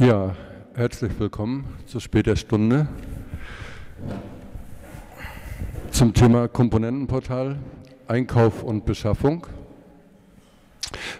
Ja, herzlich willkommen zu später Stunde zum Thema Komponentenportal, Einkauf und Beschaffung.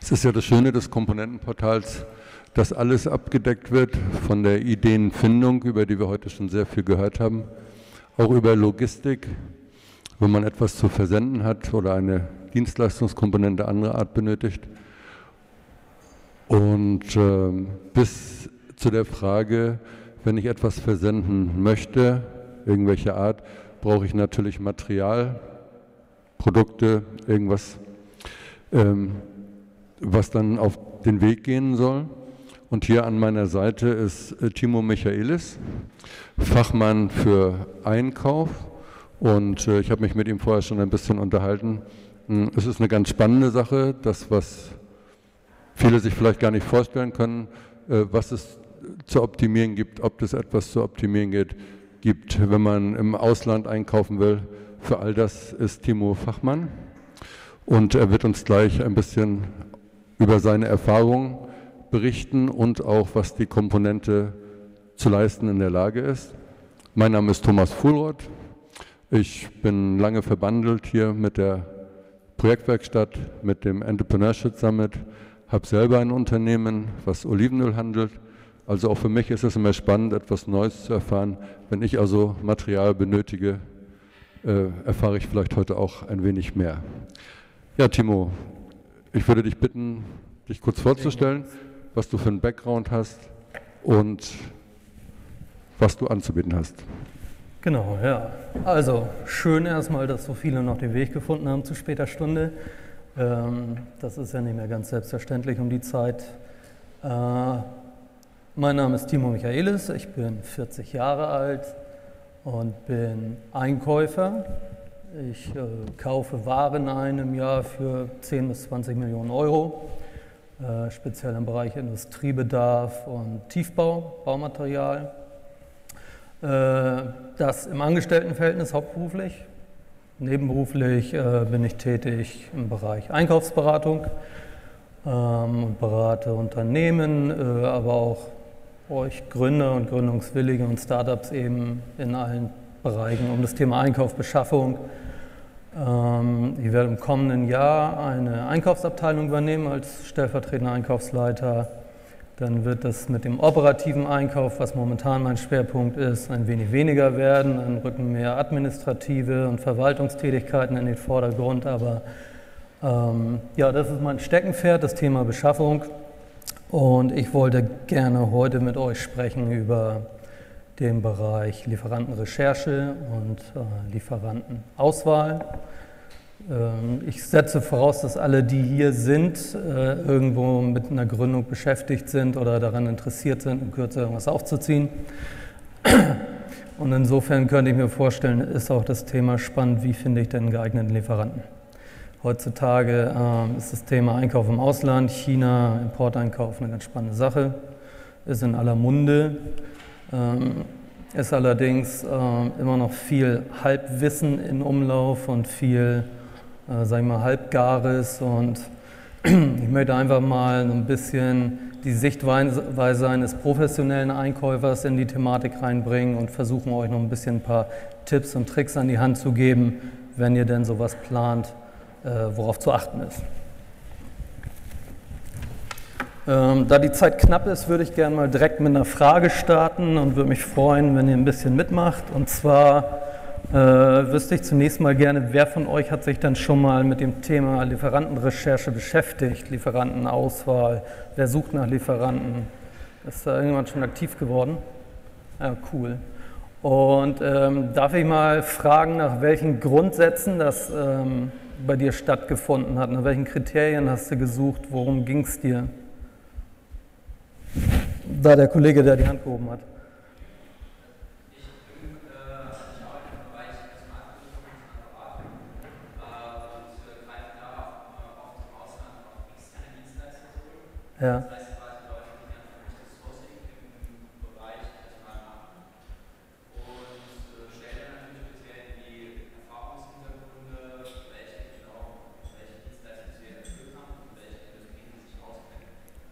Es ist ja das Schöne des Komponentenportals, dass alles abgedeckt wird von der Ideenfindung, über die wir heute schon sehr viel gehört haben, auch über Logistik, wenn man etwas zu versenden hat oder eine Dienstleistungskomponente anderer Art benötigt. Und äh, bis zu der Frage, wenn ich etwas versenden möchte, irgendwelcher Art, brauche ich natürlich Material, Produkte, irgendwas, ähm, was dann auf den Weg gehen soll. Und hier an meiner Seite ist äh, Timo Michaelis, Fachmann für Einkauf. Und äh, ich habe mich mit ihm vorher schon ein bisschen unterhalten. Hm, es ist eine ganz spannende Sache, das, was viele sich vielleicht gar nicht vorstellen können, äh, was es zu optimieren gibt, ob es etwas zu optimieren geht, gibt, wenn man im Ausland einkaufen will. Für all das ist Timo Fachmann und er wird uns gleich ein bisschen über seine Erfahrungen berichten und auch, was die Komponente zu leisten in der Lage ist. Mein Name ist Thomas Fuhlroth. Ich bin lange verbandelt hier mit der Projektwerkstatt, mit dem Entrepreneurship Summit, habe selber ein Unternehmen, was Olivenöl handelt also auch für mich ist es immer spannend, etwas Neues zu erfahren. Wenn ich also Material benötige, äh, erfahre ich vielleicht heute auch ein wenig mehr. Ja, Timo, ich würde dich bitten, dich kurz vorzustellen, was du für einen Background hast und was du anzubieten hast. Genau, ja. Also schön erstmal, dass so viele noch den Weg gefunden haben zu später Stunde. Ähm, das ist ja nicht mehr ganz selbstverständlich um die Zeit. Äh, mein Name ist Timo Michaelis, ich bin 40 Jahre alt und bin Einkäufer. Ich äh, kaufe Waren ein im Jahr für 10 bis 20 Millionen Euro, äh, speziell im Bereich Industriebedarf und Tiefbau, Baumaterial. Äh, das im Angestelltenverhältnis hauptberuflich. Nebenberuflich äh, bin ich tätig im Bereich Einkaufsberatung ähm, und berate Unternehmen, äh, aber auch euch Gründer und Gründungswillige und Startups eben in allen Bereichen um das Thema Einkauf, Beschaffung. Ähm, ich werde im kommenden Jahr eine Einkaufsabteilung übernehmen als stellvertretender Einkaufsleiter. Dann wird das mit dem operativen Einkauf, was momentan mein Schwerpunkt ist, ein wenig weniger werden. Dann rücken mehr administrative und Verwaltungstätigkeiten in den Vordergrund. Aber ähm, ja, das ist mein Steckenpferd, das Thema Beschaffung. Und ich wollte gerne heute mit euch sprechen über den Bereich Lieferantenrecherche und äh, Lieferantenauswahl. Ähm, ich setze voraus, dass alle, die hier sind, äh, irgendwo mit einer Gründung beschäftigt sind oder daran interessiert sind, in Kürze irgendwas aufzuziehen. Und insofern könnte ich mir vorstellen, ist auch das Thema spannend, wie finde ich denn geeigneten Lieferanten. Heutzutage ähm, ist das Thema Einkauf im Ausland, China, Importeinkauf eine ganz spannende Sache, ist in aller Munde, ähm, ist allerdings ähm, immer noch viel Halbwissen in Umlauf und viel, äh, sag ich mal, Halbgares und ich möchte einfach mal ein bisschen die Sichtweise eines professionellen Einkäufers in die Thematik reinbringen und versuchen euch noch ein bisschen ein paar Tipps und Tricks an die Hand zu geben, wenn ihr denn sowas plant. äh, worauf zu achten ist. Ähm, da die Zeit knapp ist, würde ich gerne mal direkt mit einer Frage starten und würde mich freuen, wenn ihr ein bisschen mitmacht. Und zwar äh, wüsste ich zunächst mal gerne, wer von euch hat sich dann schon mal mit dem Thema Lieferantenrecherche beschäftigt, Lieferantenauswahl, wer sucht nach Lieferanten? Ist da irgendjemand schon aktiv geworden? Ja, cool. Und ähm, darf ich mal fragen, nach welchen Grundsätzen das ähm, bei dir stattgefunden hat? Nach welchen Kriterien hast du gesucht? Worum ging es dir? Da der Kollege, der die Hand gehoben hat. Ja.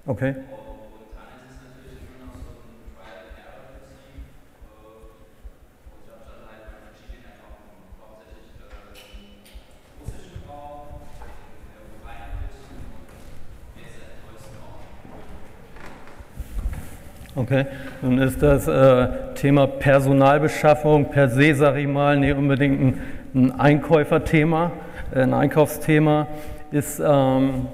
Okay. Okay, nun ist das äh, Thema Personalbeschaffung per se, sage ich mal, nicht unbedingt ein, ein Einkäuferthema, äh, ein Einkaufsthema. Ist, ähm,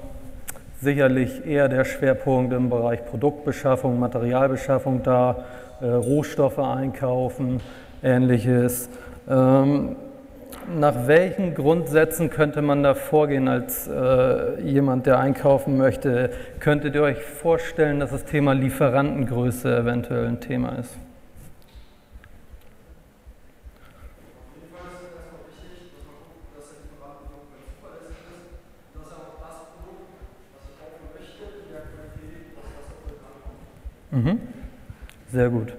sicherlich eher der Schwerpunkt im Bereich Produktbeschaffung, Materialbeschaffung da, äh, Rohstoffe einkaufen, ähnliches. Ähm, nach welchen Grundsätzen könnte man da vorgehen als äh, jemand, der einkaufen möchte? Könntet ihr euch vorstellen, dass das Thema Lieferantengröße eventuell ein Thema ist? Mhm. Sehr gut.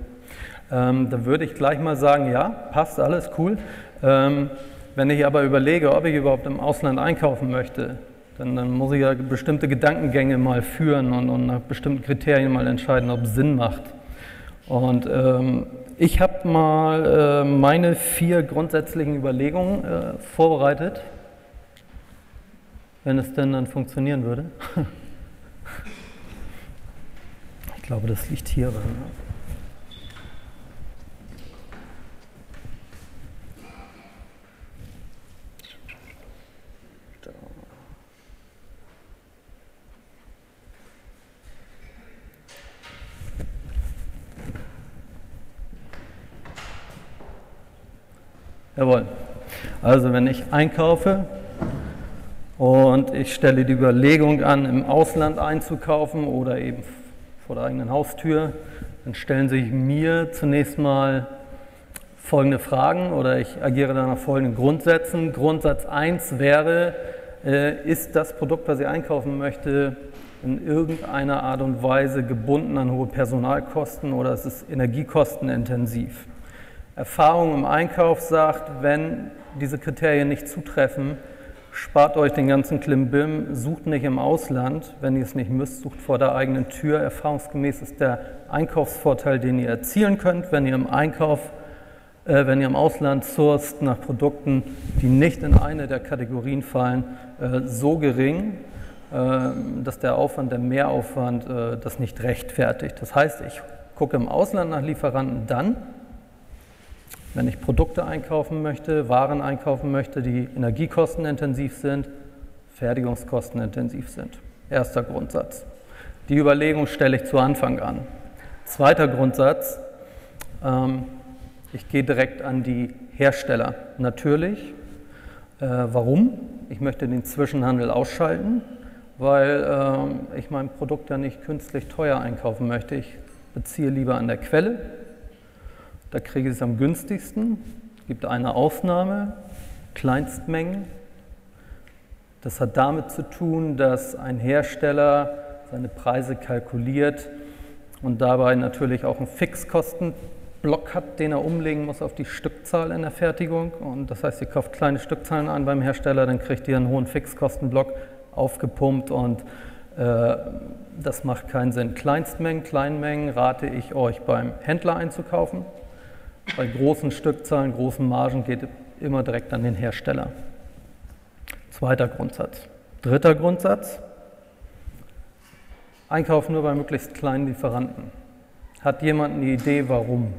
Ähm, da würde ich gleich mal sagen, ja, passt alles cool. Ähm, wenn ich aber überlege, ob ich überhaupt im Ausland einkaufen möchte, dann, dann muss ich ja bestimmte Gedankengänge mal führen und, und, nach bestimmten Kriterien mal entscheiden, ob es Sinn macht. Und ähm, ich habe mal äh, meine vier grundsätzlichen Überlegungen äh, vorbereitet, wenn es denn dann funktionieren würde. ich glaube, das liegt hier drin. Jawohl. Also wenn ich einkaufe und ich stelle die Überlegung an, im Ausland einzukaufen oder eben vor der eigenen Haustür, dann stellen sich mir zunächst mal folgende Fragen oder ich agiere dann nach folgenden Grundsätzen. Grundsatz 1 wäre, äh, ist das Produkt, was ich einkaufen möchte, in irgendeiner Art und Weise gebunden an hohe Personalkosten oder ist es energiekostenintensiv? Erfahrung im Einkauf sagt, wenn diese Kriterien nicht zutreffen, spart euch den ganzen Klimbim, sucht nicht im Ausland, wenn ihr es nicht müsst, sucht vor der eigenen Tür. Erfahrungsgemäß ist der Einkaufsvorteil, den ihr erzielen könnt, wenn ihr im Einkauf, äh, wenn ihr im Ausland sourced nach Produkten, die nicht in eine der Kategorien fallen, äh, so gering, äh, dass der Aufwand, der Mehraufwand äh, das nicht rechtfertigt. Das heißt, ich gucke im Ausland nach Lieferanten dann, wenn ich Produkte einkaufen möchte, Waren einkaufen möchte, die energiekostenintensiv sind, fertigungskostenintensiv sind. Erster Grundsatz. Die Überlegung stelle ich zu Anfang an. Zweiter Grundsatz, ähm, ich gehe direkt an die Hersteller. Natürlich. Äh, warum? Ich möchte den Zwischenhandel ausschalten, weil äh, ich mein Produkt ja nicht künstlich teuer einkaufen möchte. Ich beziehe lieber an der Quelle, da kriege ich es am günstigsten. Es gibt eine Ausnahme, Kleinstmengen. Das hat damit zu tun, dass ein Hersteller seine Preise kalkuliert und dabei natürlich auch einen Fixkostenblock hat, den er umlegen muss auf die Stückzahl in der Fertigung. Und das heißt, ihr kauft kleine Stückzahlen ein beim Hersteller, dann kriegt ihr einen hohen Fixkostenblock aufgepumpt und äh, das macht keinen Sinn. Kleinstmengen, Kleinmengen rate ich euch beim Händler einzukaufen. Bei großen Stückzahlen, großen Margen geht immer direkt an den Hersteller. Zweiter Grundsatz. Dritter Grundsatz. Einkaufen nur bei möglichst kleinen Lieferanten. Hat jemand eine Idee, warum?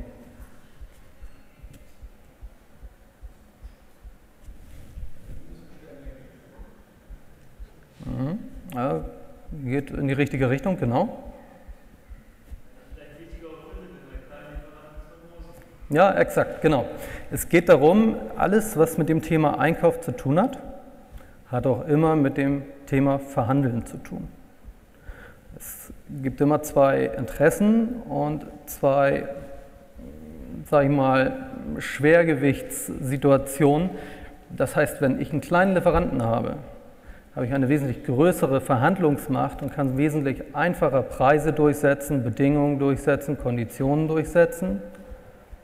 Mhm. Ja, geht in die richtige Richtung, genau. Ja, exakt, genau. Es geht darum, alles, was mit dem Thema Einkauf zu tun hat, hat auch immer mit dem Thema Verhandeln zu tun. Es gibt immer zwei Interessen und zwei, sage ich mal, Schwergewichtssituationen. Das heißt, wenn ich einen kleinen Lieferanten habe, habe ich eine wesentlich größere Verhandlungsmacht und kann wesentlich einfacher Preise durchsetzen, Bedingungen durchsetzen, Konditionen durchsetzen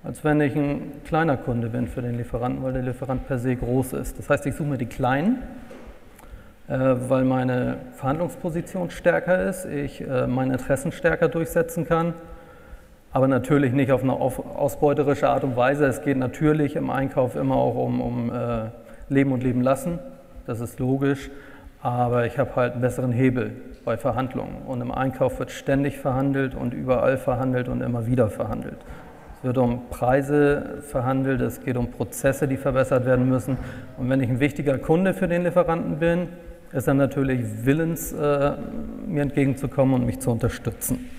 als wenn ich ein kleiner Kunde bin für den Lieferanten, weil der Lieferant per se groß ist. Das heißt, ich suche mir die kleinen, äh, weil meine Verhandlungsposition stärker ist, ich äh, meine Interessen stärker durchsetzen kann, aber natürlich nicht auf eine ausbeuterische Art und Weise. Es geht natürlich im Einkauf immer auch um, um äh, Leben und Leben lassen, das ist logisch, aber ich habe halt einen besseren Hebel. bei Verhandlungen. Und im Einkauf wird ständig verhandelt und überall verhandelt und immer wieder verhandelt. Es wird um Preise verhandelt, es geht um Prozesse, die verbessert werden müssen. Und wenn ich ein wichtiger Kunde für den Lieferanten bin, ist er natürlich willens, äh, mir entgegenzukommen und mich zu unterstützen.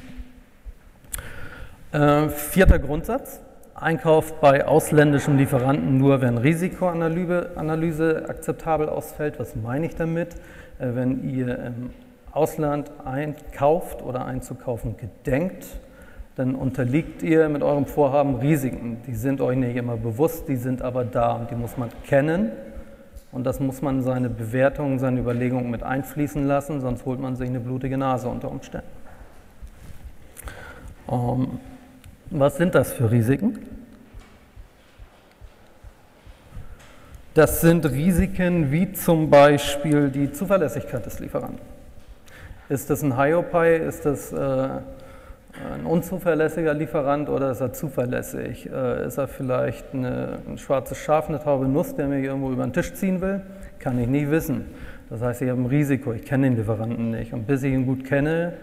Äh, vierter Grundsatz. Einkauf bei ausländischen Lieferanten nur, wenn Risikoanalyse Analyse akzeptabel ausfällt. Was meine ich damit? Äh, wenn ihr im Ausland einkauft oder einzukaufen gedenkt, dann unterliegt ihr mit eurem Vorhaben Risiken. Die sind euch nicht immer bewusst, die sind aber da und die muss man kennen. Und das muss man in seine Bewertungen, seine Überlegungen mit einfließen lassen, sonst holt man sich eine blutige Nase unter Umständen. Um, ähm, was sind das für Risiken? Das sind Risiken wie zum Beispiel die Zuverlässigkeit des Lieferanten. Ist das ein Hiopai? Ist das äh, ein unzuverlässiger Lieferant oder ist er zuverlässig? Äh, ist er vielleicht eine, ein schwarzes Schaf, eine taube Nuss, der mir irgendwo über den Tisch ziehen will? Kann ich nie wissen. Das heißt, ich habe ein Risiko, ich kenne den Lieferanten nicht. Und bis ich ihn gut kenne,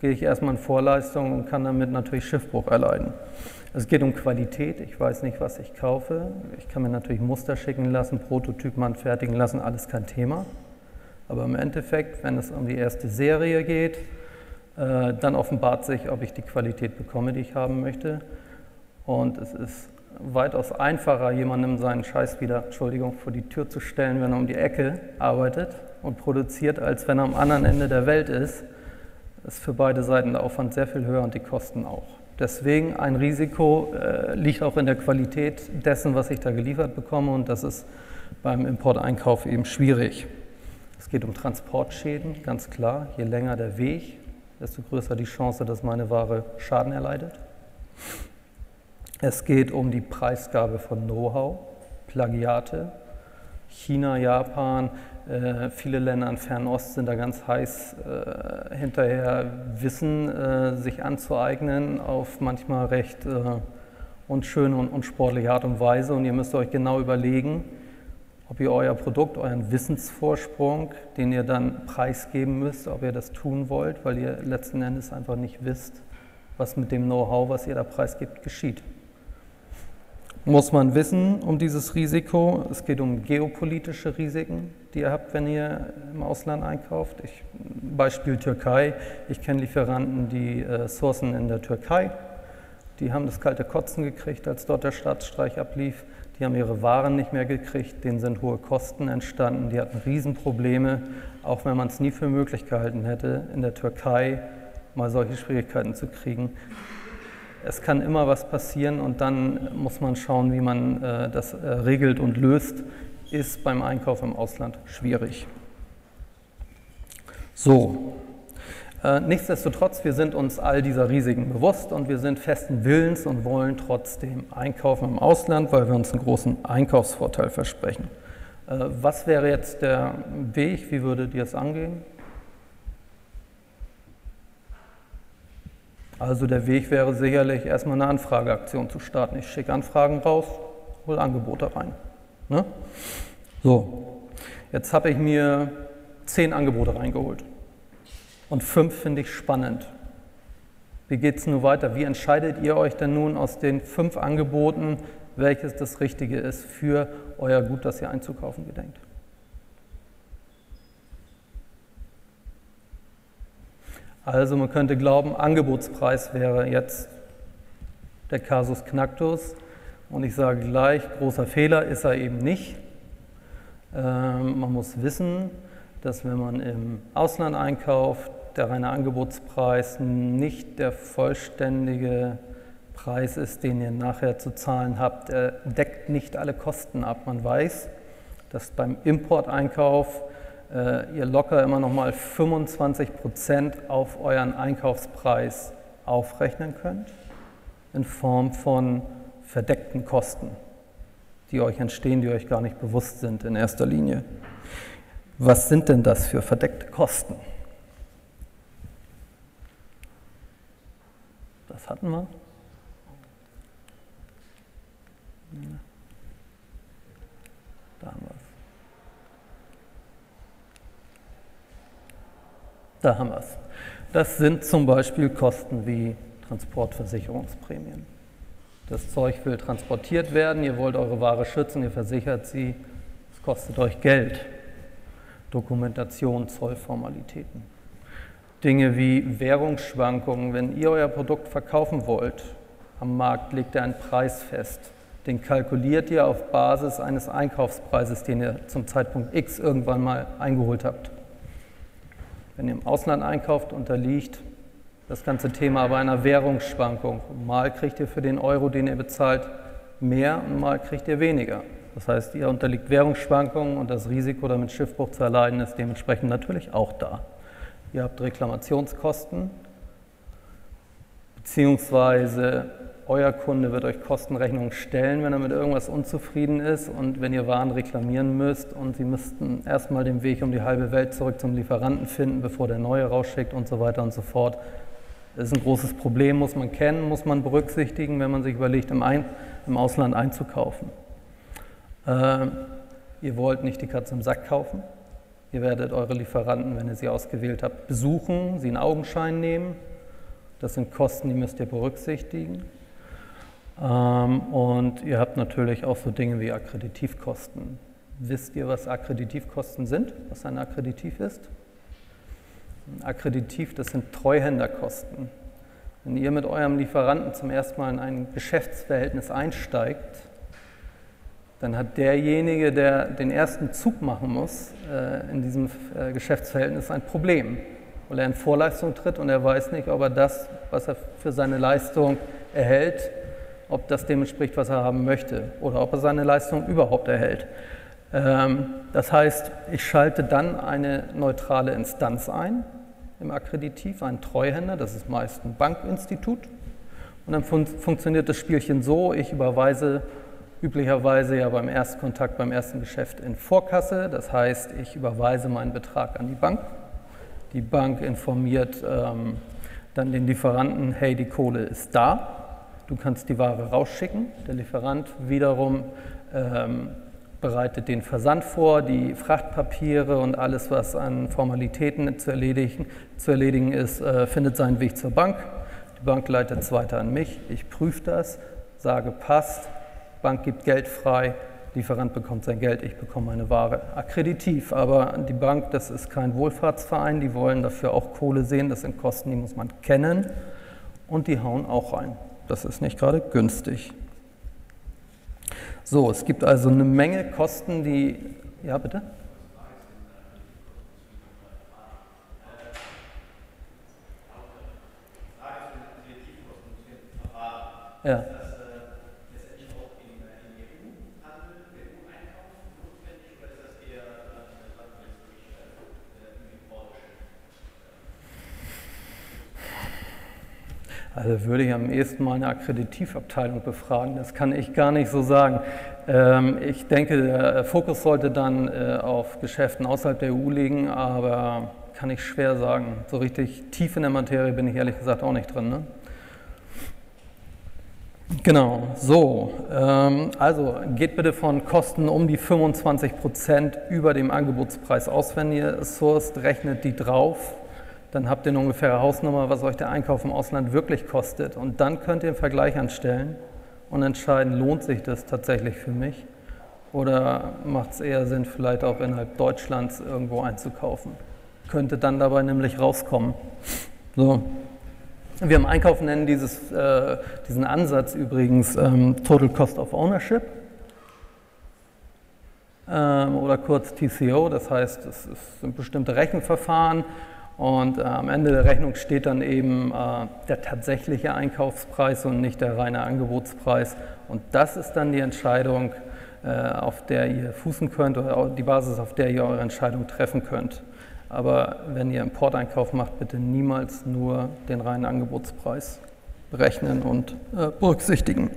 gehe ich erstmal in Vorleistung und kann damit natürlich Schiffbruch erleiden. Es geht um Qualität. Ich weiß nicht, was ich kaufe. Ich kann mir natürlich Muster schicken lassen, Prototypen anfertigen lassen, alles kein Thema. Aber im Endeffekt, wenn es um die erste Serie geht, dann offenbart sich, ob ich die Qualität bekomme, die ich haben möchte. Und es ist weitaus einfacher, jemandem seinen Scheiß wieder, Entschuldigung, vor die Tür zu stellen, wenn er um die Ecke arbeitet und produziert, als wenn er am anderen Ende der Welt ist ist für beide Seiten der Aufwand sehr viel höher und die Kosten auch. Deswegen ein Risiko äh, liegt auch in der Qualität dessen, was ich da geliefert bekomme und das ist beim Importeinkauf eben schwierig. Es geht um Transportschäden, ganz klar. Je länger der Weg, desto größer die Chance, dass meine Ware Schaden erleidet. Es geht um die Preisgabe von Know-how, Plagiate. China, Japan, äh, viele Länder in Fernost sind da ganz heiß äh, hinterher, Wissen äh, sich anzueignen auf manchmal recht äh, unschöne und unsportliche Art und Weise. Und ihr müsst euch genau überlegen, ob ihr euer Produkt, euren Wissensvorsprung, den ihr dann preisgeben müsst, ob ihr das tun wollt, weil ihr letzten Endes einfach nicht wisst, was mit dem Know-how, was ihr da preisgibt, geschieht muss man wissen um dieses Risiko. Es geht um geopolitische Risiken, die ihr habt, wenn ihr im Ausland einkauft. Ich, Beispiel Türkei. Ich kenne Lieferanten, die äh, sourcen in der Türkei. Die haben das kalte Kotzen gekriegt, als dort der Staatsstreich ablief. Die haben ihre Waren nicht mehr gekriegt, denen sind hohe Kosten entstanden, die hatten Riesenprobleme, auch wenn man es nie für möglich gehalten hätte, in der Türkei mal solche Schwierigkeiten zu kriegen. Es kann immer was passieren und dann muss man schauen, wie man äh, das äh, regelt und löst, ist beim Einkauf im Ausland schwierig. So, nichtsdestotrotz, wir sind uns all dieser Risiken bewusst und wir sind festen Willens und wollen trotzdem einkaufen im Ausland, weil wir uns einen großen Einkaufsvorteil versprechen. Äh, was wäre jetzt der Weg? Wie würdet ihr es angehen? Also der Weg wäre sicherlich erstmal eine Anfrageaktion zu starten. Ich schicke Anfragen raus, hole Angebote rein. Ne? So, jetzt habe ich mir zehn Angebote reingeholt und fünf finde ich spannend. Wie geht es nun weiter? Wie entscheidet ihr euch denn nun aus den fünf Angeboten, welches das Richtige ist für euer Gut, das ihr einzukaufen gedenkt? Also man könnte glauben, Angebotspreis wäre jetzt der Kasus Knacktus. Und ich sage gleich, großer Fehler ist er eben nicht. Ähm, man muss wissen, dass wenn man im Ausland einkauft, der reine Angebotspreis nicht der vollständige Preis ist, den ihr nachher zu zahlen habt. Er deckt nicht alle Kosten ab. Man weiß, dass beim Importeinkauf äh, ihr locker immer noch mal 25 Prozent auf euren Einkaufspreis aufrechnen könnt in Form von verdeckten Kosten, die euch entstehen, die euch gar nicht bewusst sind in erster Linie. Was sind denn das für verdeckte Kosten? Das hatten wir. Da haben wir es. Da haben wir es. Das sind zum Beispiel Kosten wie Transportversicherungsprämien. Das Zeug will transportiert werden, ihr wollt eure Ware schützen, ihr versichert sie, es kostet euch Geld. Dokumentation, Zollformalitäten. Dinge wie Währungsschwankungen, wenn ihr euer Produkt verkaufen wollt, am Markt legt ihr einen Preis fest. Den kalkuliert ihr auf Basis eines Einkaufspreises, den ihr zum Zeitpunkt X irgendwann mal eingeholt habt. Wenn ihr im Ausland einkauft, unterliegt das ganze Thema aber einer Währungsschwankung. Mal kriegt ihr für den Euro, den ihr bezahlt, mehr und mal kriegt ihr weniger. Das heißt, ihr unterliegt Währungsschwankungen und das Risiko, damit Schiffbruch zu erleiden, ist dementsprechend natürlich auch da. Ihr habt Reklamationskosten, beziehungsweise euer Kunde wird euch Kostenrechnungen stellen, wenn er mit irgendwas unzufrieden ist und wenn ihr Waren reklamieren müsst und sie müssten erstmal den Weg um die halbe Welt zurück zum Lieferanten finden, bevor der neue rausschickt und so weiter und so fort. Das ist ein großes Problem, muss man kennen, muss man berücksichtigen, wenn man sich überlegt, im, ein im Ausland einzukaufen. Äh, ihr wollt nicht die Katze im Sack kaufen. Ihr werdet eure Lieferanten, wenn ihr sie ausgewählt habt, besuchen, sie in Augenschein nehmen. Das sind Kosten, die müsst ihr berücksichtigen. Ähm, und ihr habt natürlich auch so Dinge wie Akkreditivkosten. Wisst ihr, was Akkreditivkosten sind, was ein Akkreditiv ist? Ein Akkreditiv, das sind Treuhänderkosten. Wenn ihr mit eurem Lieferanten zum ersten Mal in ein Geschäftsverhältnis einsteigt, dann hat derjenige, der den ersten Zug machen muss äh, in diesem äh, Geschäftsverhältnis, ein Problem, weil er in Vorleistung tritt und er weiß nicht, ob er das, was er für seine Leistung erhält, ob das dem entspricht, was er haben möchte oder ob er seine Leistung überhaupt erhält. Ähm, das heißt, ich schalte dann eine neutrale Instanz ein im Akkreditiv, einen Treuhänder, das ist meist ein Bankinstitut. Und dann fun funktioniert das Spielchen so, ich überweise üblicherweise ja beim Erstkontakt, beim ersten Geschäft in Vorkasse. Das heißt, ich überweise meinen Betrag an die Bank. Die Bank informiert ähm, dann den Lieferanten, hey, die Kohle ist da. Du kannst die Ware rausschicken. Der Lieferant wiederum ähm, bereitet den Versand vor, die Frachtpapiere und alles, was an Formalitäten zu erledigen, zu erledigen ist, äh, findet seinen Weg zur Bank. Die Bank leitet es weiter an mich. Ich prüfe das, sage passt, Bank gibt Geld frei, Lieferant bekommt sein Geld, ich bekomme meine Ware. Akkreditiv, aber die Bank, das ist kein Wohlfahrtsverein, die wollen dafür auch Kohle sehen, das sind Kosten, die muss man kennen und die hauen auch rein. Das ist nicht gerade günstig. So, es gibt also eine Menge Kosten, die. Ja, bitte? Ja. Also würde ich am ehesten mal eine Akkreditivabteilung befragen. Das kann ich gar nicht so sagen. Ähm, ich denke, der Fokus sollte dann äh, auf Geschäften außerhalb der EU liegen, aber kann ich schwer sagen. So richtig tief in der Materie bin ich ehrlich gesagt auch nicht drin. Ne? Genau, so. Ähm, also geht bitte von Kosten um die 25 Prozent über dem Angebotspreis aus, wenn ihr sourced, rechnet die drauf dann habt ihr eine ungefähre Hausnummer, was euch der Einkauf im Ausland wirklich kostet. Und dann könnt ihr einen Vergleich anstellen und entscheiden, lohnt sich das tatsächlich für mich oder macht es eher Sinn, vielleicht auch innerhalb Deutschlands irgendwo einzukaufen. Könnte dann dabei nämlich rauskommen. So. Wir im Einkauf nennen dieses, äh, diesen Ansatz übrigens ähm, Total Cost of Ownership ähm, oder kurz TCO, das heißt, es sind bestimmte Rechenverfahren, und äh, am Ende der Rechnung steht dann eben äh, der tatsächliche Einkaufspreis und nicht der reine Angebotspreis. Und das ist dann die Entscheidung, äh, auf der ihr fußen könnt oder die Basis, auf der ihr eure Entscheidung treffen könnt. Aber wenn ihr Importeinkauf macht, bitte niemals nur den reinen Angebotspreis berechnen und äh, berücksichtigen.